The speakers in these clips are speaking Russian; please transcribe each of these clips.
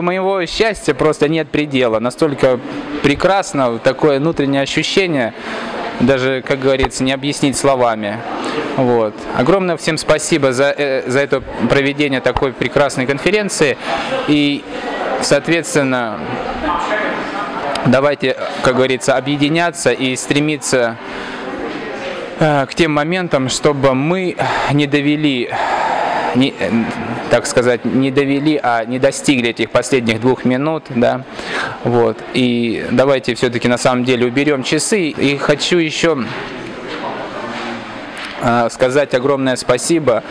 Моего счастья просто нет предела. Настолько прекрасно, такое внутреннее ощущение, даже, как говорится, не объяснить словами. Вот. Огромное всем спасибо за, э, за это проведение такой прекрасной конференции. И, соответственно, давайте, как говорится, объединяться и стремиться э, к тем моментам, чтобы мы не довели не, э, так сказать, не довели, а не достигли этих последних двух минут, да, вот, и давайте все-таки на самом деле уберем часы, и хочу еще э, сказать огромное спасибо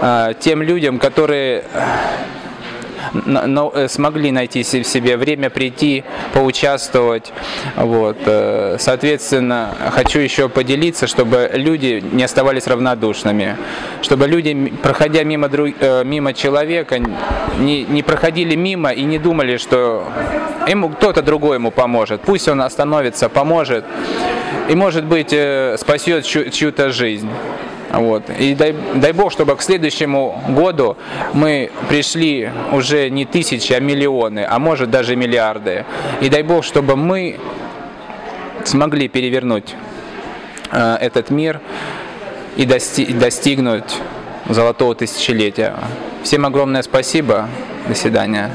э, тем людям, которые смогли найти в себе время прийти, поучаствовать. Вот. Соответственно, хочу еще поделиться, чтобы люди не оставались равнодушными, чтобы люди, проходя мимо, друг, э, мимо человека, не, не проходили мимо и не думали, что ему кто-то другой ему поможет. Пусть он остановится, поможет и, может быть, спасет чью-то жизнь. Вот. И дай, дай Бог, чтобы к следующему году мы пришли уже не тысячи, а миллионы, а может даже миллиарды. И дай Бог, чтобы мы смогли перевернуть э, этот мир и дости достигнуть золотого тысячелетия. Всем огромное спасибо. До свидания.